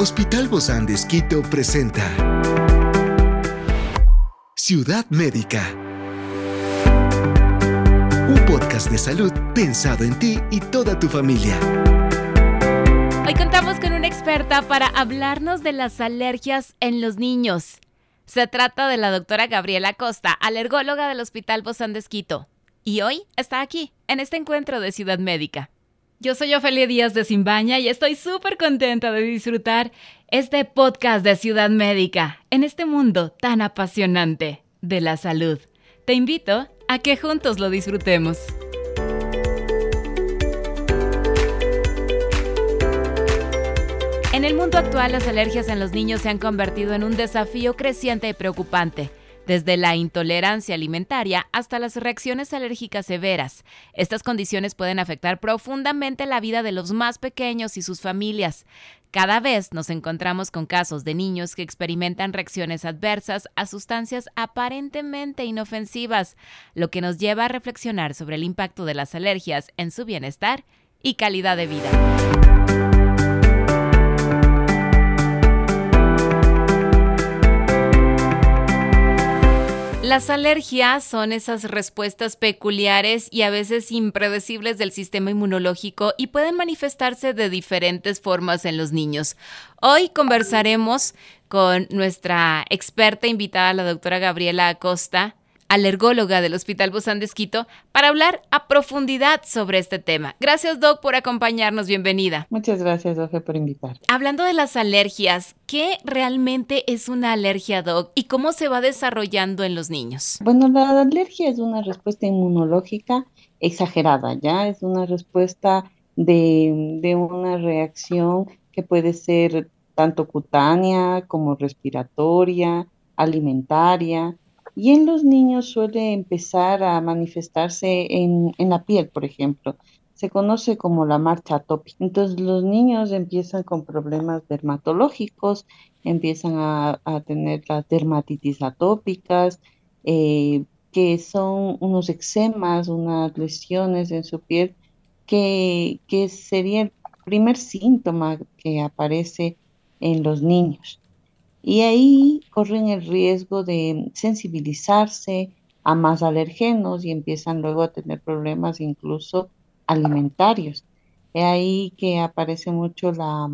Hospital Bozán de Esquito presenta Ciudad Médica. Un podcast de salud pensado en ti y toda tu familia. Hoy contamos con una experta para hablarnos de las alergias en los niños. Se trata de la doctora Gabriela Costa, alergóloga del Hospital Bozán de Esquito. Y hoy está aquí, en este encuentro de Ciudad Médica. Yo soy Ofelia Díaz de Simbaña y estoy súper contenta de disfrutar este podcast de Ciudad Médica en este mundo tan apasionante de la salud. Te invito a que juntos lo disfrutemos. En el mundo actual, las alergias en los niños se han convertido en un desafío creciente y preocupante desde la intolerancia alimentaria hasta las reacciones alérgicas severas. Estas condiciones pueden afectar profundamente la vida de los más pequeños y sus familias. Cada vez nos encontramos con casos de niños que experimentan reacciones adversas a sustancias aparentemente inofensivas, lo que nos lleva a reflexionar sobre el impacto de las alergias en su bienestar y calidad de vida. Las alergias son esas respuestas peculiares y a veces impredecibles del sistema inmunológico y pueden manifestarse de diferentes formas en los niños. Hoy conversaremos con nuestra experta invitada, la doctora Gabriela Acosta, alergóloga del Hospital Bozán de Esquito, para hablar a profundidad sobre este tema. Gracias, Doc, por acompañarnos. Bienvenida. Muchas gracias, Doc, por invitar. Hablando de las alergias, ¿qué realmente es una alergia, Doc, y cómo se va desarrollando en los niños? Bueno, la alergia es una respuesta inmunológica exagerada, ¿ya? Es una respuesta de, de una reacción que puede ser tanto cutánea como respiratoria, alimentaria, y en los niños suele empezar a manifestarse en, la piel, por ejemplo. Se conoce como la marcha atópica. Entonces los niños empiezan con problemas dermatológicos, empiezan a, tener las dermatitis atópicas, eh, que son unos eczemas, unas lesiones en su piel, que, que sería el primer síntoma que aparece en los niños. Y ahí corren el riesgo de sensibilizarse a más alergenos y empiezan luego a tener problemas incluso alimentarios. Es ahí que aparece mucho la,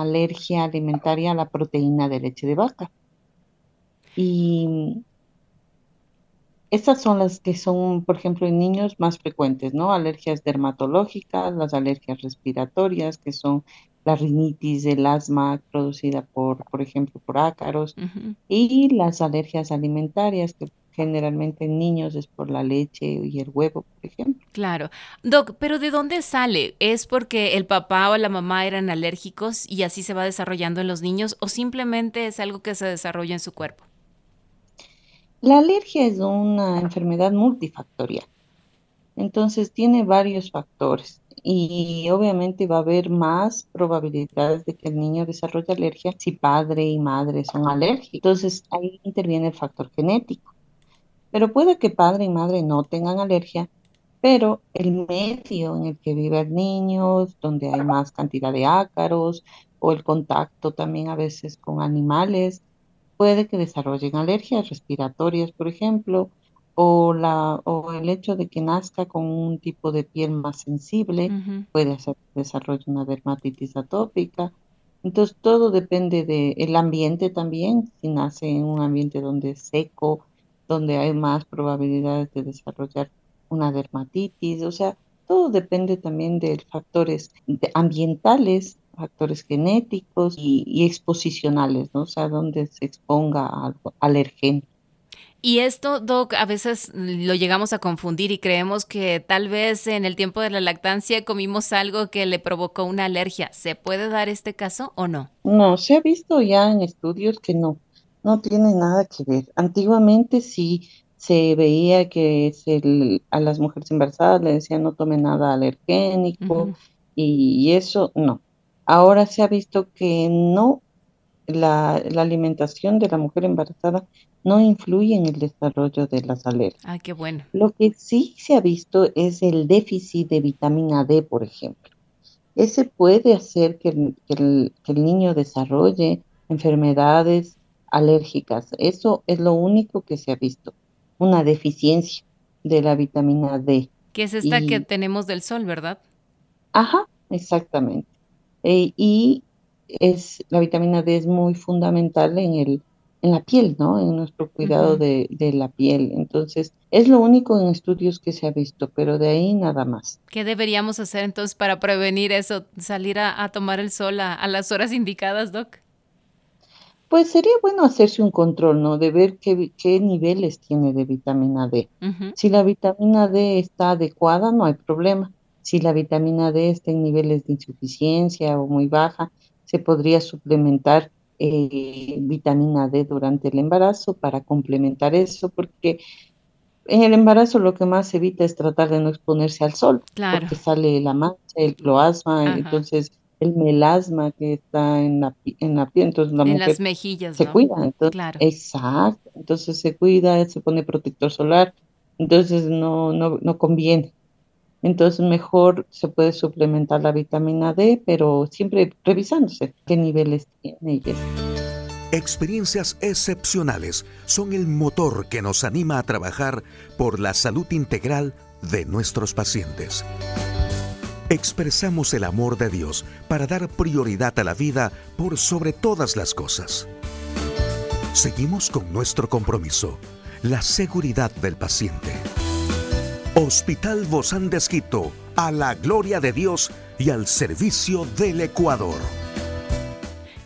alergia alimentaria a la proteína de leche de vaca. Y estas son las que son, por ejemplo, en niños más frecuentes, ¿no? Alergias dermatológicas, las alergias respiratorias, que son la rinitis, el asma producida por, por ejemplo, por ácaros, y las alergias alimentarias, que generalmente en niños es por la leche y el huevo, por ejemplo. Claro. Doc, pero ¿de dónde sale? ¿Es porque el papá o la mamá eran alérgicos y así se va desarrollando en los niños o simplemente es algo que se desarrolla en su cuerpo? La alergia es una enfermedad multifactorial. Entonces tiene varios factores y obviamente va a haber más probabilidades de que el niño desarrolle alergia si padre y madre son alérgicos. Entonces ahí interviene el factor genético. Pero puede que padre y madre no tengan alergia, pero el medio en el que vive el niño, donde hay más cantidad de ácaros o el contacto también a veces con animales, puede que desarrollen alergias respiratorias, por ejemplo, o, la, o el hecho de que nazca con un tipo de piel más sensible, puede hacer que desarrolle una dermatitis atópica. Entonces, todo depende del ambiente también. Si nace en un ambiente donde es seco, donde hay más probabilidades de desarrollar una dermatitis, o sea, todo depende también de factores ambientales, factores genéticos y, exposicionales, ¿no? O sea, donde se exponga al alergeno. Y esto, Doc, a veces lo llegamos a confundir y creemos que tal vez en el tiempo de la lactancia comimos algo que le provocó una alergia. ¿Se puede dar este caso o no? No, se ha visto ya en estudios que no, no tiene nada que ver. Antiguamente sí se veía que a las mujeres embarazadas le decían no tome nada alergénico y eso no. Ahora se ha visto que no, la, la alimentación de la mujer embarazada no influye en el desarrollo de las alergias. Ay, qué bueno. Lo que sí se ha visto es el déficit de vitamina D, por ejemplo. ese puede hacer que el, niño desarrolle enfermedades alérgicas. Eso es lo único que se ha visto, una deficiencia de la vitamina D. Que es esta que tenemos del sol, ¿verdad? Ajá, exactamente. E, y es, la vitamina D es muy fundamental en el en la piel, ¿no? En nuestro cuidado de, la piel. Entonces, es lo único en estudios que se ha visto, pero de ahí nada más. ¿Qué deberíamos hacer entonces para prevenir eso? ¿Salir a, tomar el sol a, las horas indicadas, Doc? Pues sería bueno hacerse un control, ¿no? De ver qué, qué niveles tiene de vitamina D. Si la vitamina D está adecuada, no hay problema. Si la vitamina D está en niveles de insuficiencia o muy baja, se podría suplementar eh, vitamina D durante el embarazo para complementar eso, porque en el embarazo lo que más se evita es tratar de no exponerse al sol, porque sale la mancha, el cloasma, entonces el melasma que está en la, en la piel, entonces la en las mejillas, se cuida, entonces, exacto, entonces se cuida, se pone protector solar, entonces no, no, no conviene. Entonces mejor se puede suplementar la vitamina D, pero siempre revisándose qué niveles tiene Experiencias excepcionales son el motor que nos anima a trabajar por la salud integral de nuestros pacientes. Expresamos el amor de Dios para dar prioridad a la vida por sobre todas las cosas. Seguimos con nuestro compromiso, la seguridad del paciente. Hospital Bozán de Esquito, a la gloria de Dios y al servicio del Ecuador.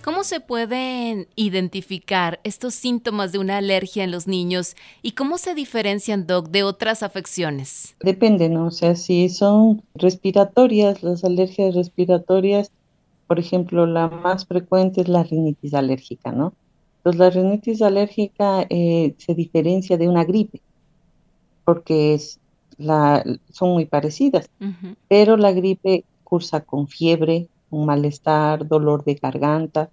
¿Cómo se pueden identificar estos síntomas de una alergia en los niños y cómo se diferencian, Doc, de otras afecciones? Depende, ¿no? O sea, si son respiratorias, las alergias respiratorias, por ejemplo, la más frecuente es la rinitis alérgica, ¿no? Entonces, la rinitis alérgica eh, se diferencia de una gripe porque es son muy parecidas, pero la gripe cursa con fiebre, un malestar, dolor de garganta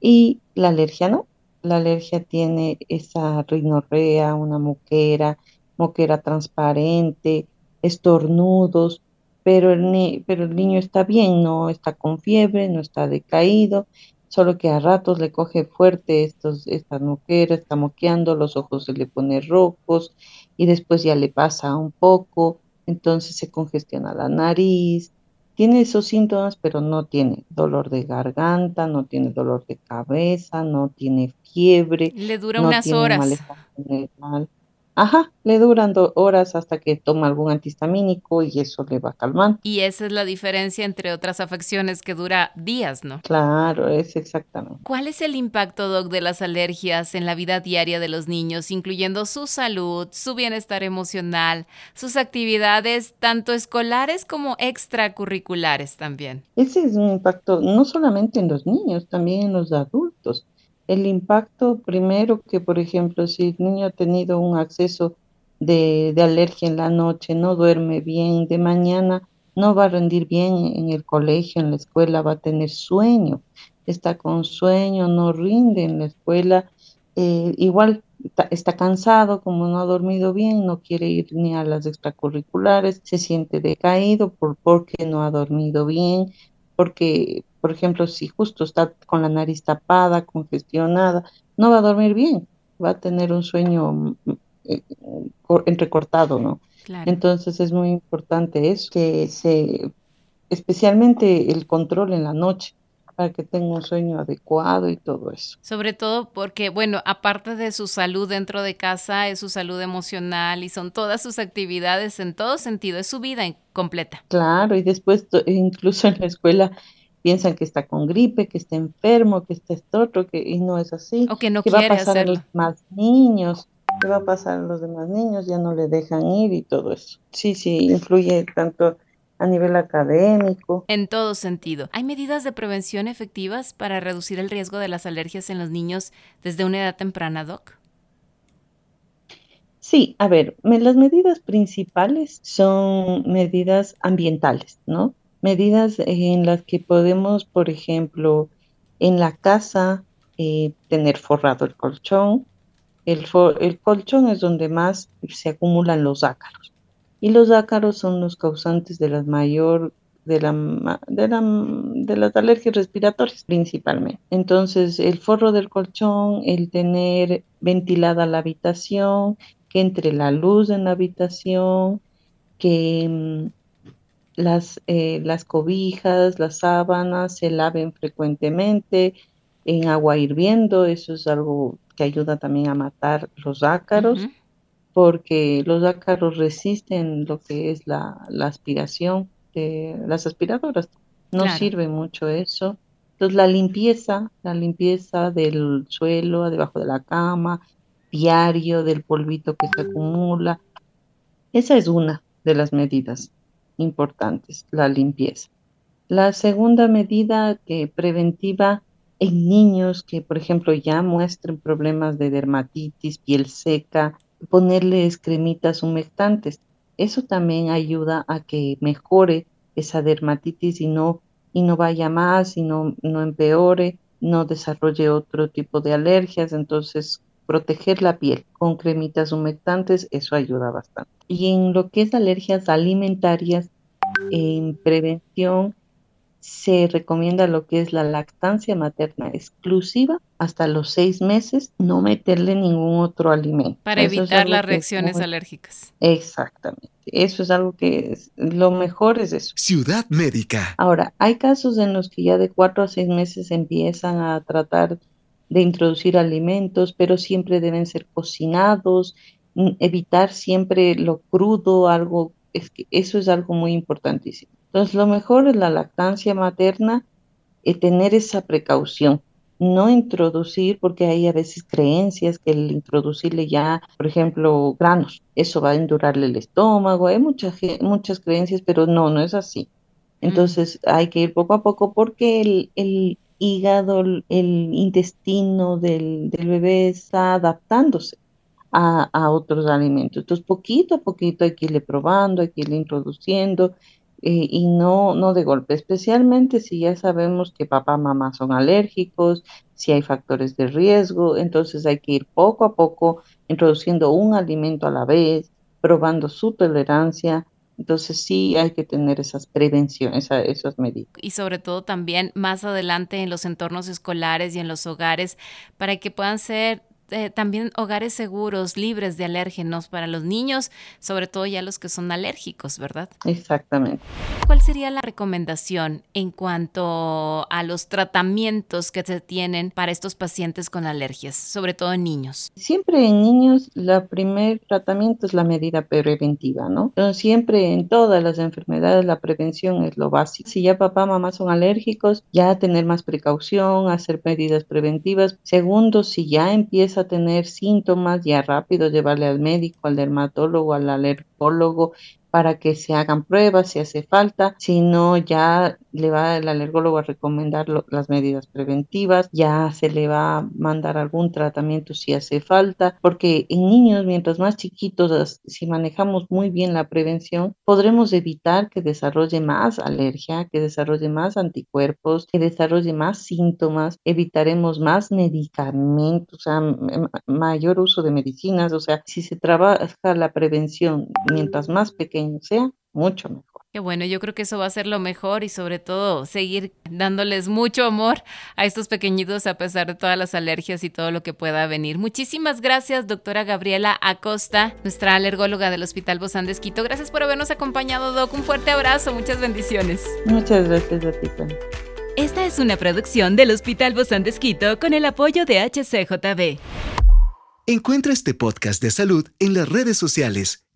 y la alergia no. La alergia tiene esa rinorrea, una moquera, moquera transparente, estornudos, pero el, pero el niño está bien, no está con fiebre, no está decaído, solo que a ratos le coge fuerte estos, esta moquera, está moqueando, los ojos se le ponen rojos y después ya le pasa un poco, entonces se congestiona la nariz, tiene esos síntomas, pero no tiene dolor de garganta, no tiene dolor de cabeza, no tiene fiebre. Le dura unas horas. Ajá, le duran dos horas hasta que toma algún antihistamínico y eso le va calmando. Y esa es la diferencia entre otras afecciones que dura días, ¿no? Claro, es exactamente. ¿Cuál es el impacto, Doc, de las alergias en la vida diaria de los niños, incluyendo su salud, su bienestar emocional, sus actividades, tanto escolares como extracurriculares también? Ese es un impacto no solamente en los niños, también en los adultos el impacto primero que, por ejemplo, si el niño ha tenido un acceso de, alergia en la noche, no duerme bien, de mañana no va a rendir bien en el colegio, en la escuela, va a tener sueño, está con sueño, no rinde en la escuela, eh, igual está, cansado, como no ha dormido bien, no quiere ir ni a las extracurriculares, se siente decaído por porque no ha dormido bien, porque por ejemplo, si justo está con la nariz tapada, congestionada, no va a dormir bien, va a tener un sueño eh, entrecortado, ¿no? Entonces es muy importante eso, que se, especialmente el control en la noche para que tenga un sueño adecuado y todo eso. Sobre todo porque, bueno, aparte de su salud dentro de casa, es su salud emocional y son todas sus actividades en todo sentido, es su vida completa. Claro, y después incluso en la escuela piensan que está con gripe, que está enfermo, que está esto otro, que, y no es así. O que no va a pasar a los demás niños? ¿Qué va a pasar a los demás niños? Ya no le dejan ir y todo eso. Sí, sí, influye tanto a nivel académico. En todo sentido. ¿Hay medidas de prevención efectivas para reducir el riesgo de las alergias en los niños desde una edad temprana, Doc? Sí, a ver, las medidas principales son medidas ambientales, ¿no? medidas en las que podemos, por ejemplo, en la casa eh, tener forrado el colchón. El, el colchón es donde más se acumulan los ácaros y los ácaros son los causantes de la mayor de, la, de, la, de las alergias respiratorias principalmente. Entonces, el forro del colchón, el tener ventilada la habitación, que entre la luz en la habitación, que mm, las, eh, las cobijas, las sábanas se laven frecuentemente en agua hirviendo, eso es algo que ayuda también a matar los ácaros, porque los ácaros resisten lo que es la, aspiración de las aspiradoras. No sirve mucho eso. Entonces la limpieza, la limpieza del suelo, debajo de la cama, diario, del polvito que se acumula. Esa es una de las medidas importantes, la limpieza. La segunda medida que preventiva en niños que, por ejemplo, ya muestren problemas de dermatitis, piel seca, ponerles cremitas humectantes. Eso también ayuda a que mejore esa dermatitis y no, y no vaya más, y no, no empeore, no desarrolle otro tipo de alergias. Entonces, proteger la piel con cremitas humectantes, eso ayuda bastante. Y en lo que es alergias alimentarias, en prevención, se recomienda lo que es la lactancia materna exclusiva hasta los seis meses, no meterle ningún otro alimento. Para evitar las reacciones alérgicas. Exactamente. Eso es algo que es, lo mejor es eso. Ciudad médica. Ahora, hay casos en los que ya de cuatro a seis meses empiezan a tratar de introducir alimentos, pero siempre deben ser cocinados, mm, evitar siempre lo crudo, algo, es que eso es algo muy importantísimo. Entonces, lo mejor es la lactancia materna, y tener esa precaución, no introducir, porque hay a veces creencias que el introducirle ya, por ejemplo, granos, eso va a endurarle el estómago, hay muchas, muchas creencias, pero no, no es así. Mm. Entonces hay que ir poco a poco porque el, hígado, el intestino del, bebé está adaptándose a, a, otros alimentos. Entonces, poquito a poquito hay que irle probando, hay que irle introduciendo eh, y no, no de golpe, especialmente si ya sabemos que papá, mamá son alérgicos, si hay factores de riesgo, entonces hay que ir poco a poco introduciendo un alimento a la vez, probando su tolerancia. Entonces sí hay que tener esas prevenciones, esas medidas. Y sobre todo también más adelante en los entornos escolares y en los hogares para que puedan ser eh, también hogares seguros, libres de alérgenos para los niños, sobre todo ya los que son alérgicos, ¿verdad? Exactamente. ¿Cuál sería la recomendación en cuanto a los tratamientos que se tienen para estos pacientes con alergias, sobre todo en niños? Siempre en niños, el primer tratamiento es la medida preventiva, ¿no? Entonces, siempre en todas las enfermedades la prevención es lo básico. Si ya papá, mamá son alérgicos, ya tener más precaución, hacer medidas preventivas. Segundo, si ya empieza tener síntomas, ya rápido llevarle al médico, al dermatólogo, al alergólogo para que se hagan pruebas si hace falta, si no ya le va el alergólogo a recomendar las medidas preventivas, ya se le va a mandar algún tratamiento si hace falta, porque en niños mientras más chiquitos, si manejamos muy bien la prevención, podremos evitar que desarrolle más alergia, que desarrolle más anticuerpos, que desarrolle más síntomas, evitaremos más medicamentos, o sea, mayor uso de medicinas, o sea, si se trabaja la prevención mientras más pequeño sea, mucho mejor. Qué bueno, yo creo que eso va a ser lo mejor y sobre todo seguir dándoles mucho amor a estos pequeñitos a pesar de todas las alergias y todo lo que pueda venir. Muchísimas gracias, doctora Gabriela Acosta, nuestra alergóloga del Hospital Bozán de Esquito. Gracias por habernos acompañado, Doc. Un fuerte abrazo, muchas bendiciones. Muchas gracias a ti Esta es una producción del Hospital Bozán de Esquito con el apoyo de HCJB. Encuentra este podcast de salud en las redes sociales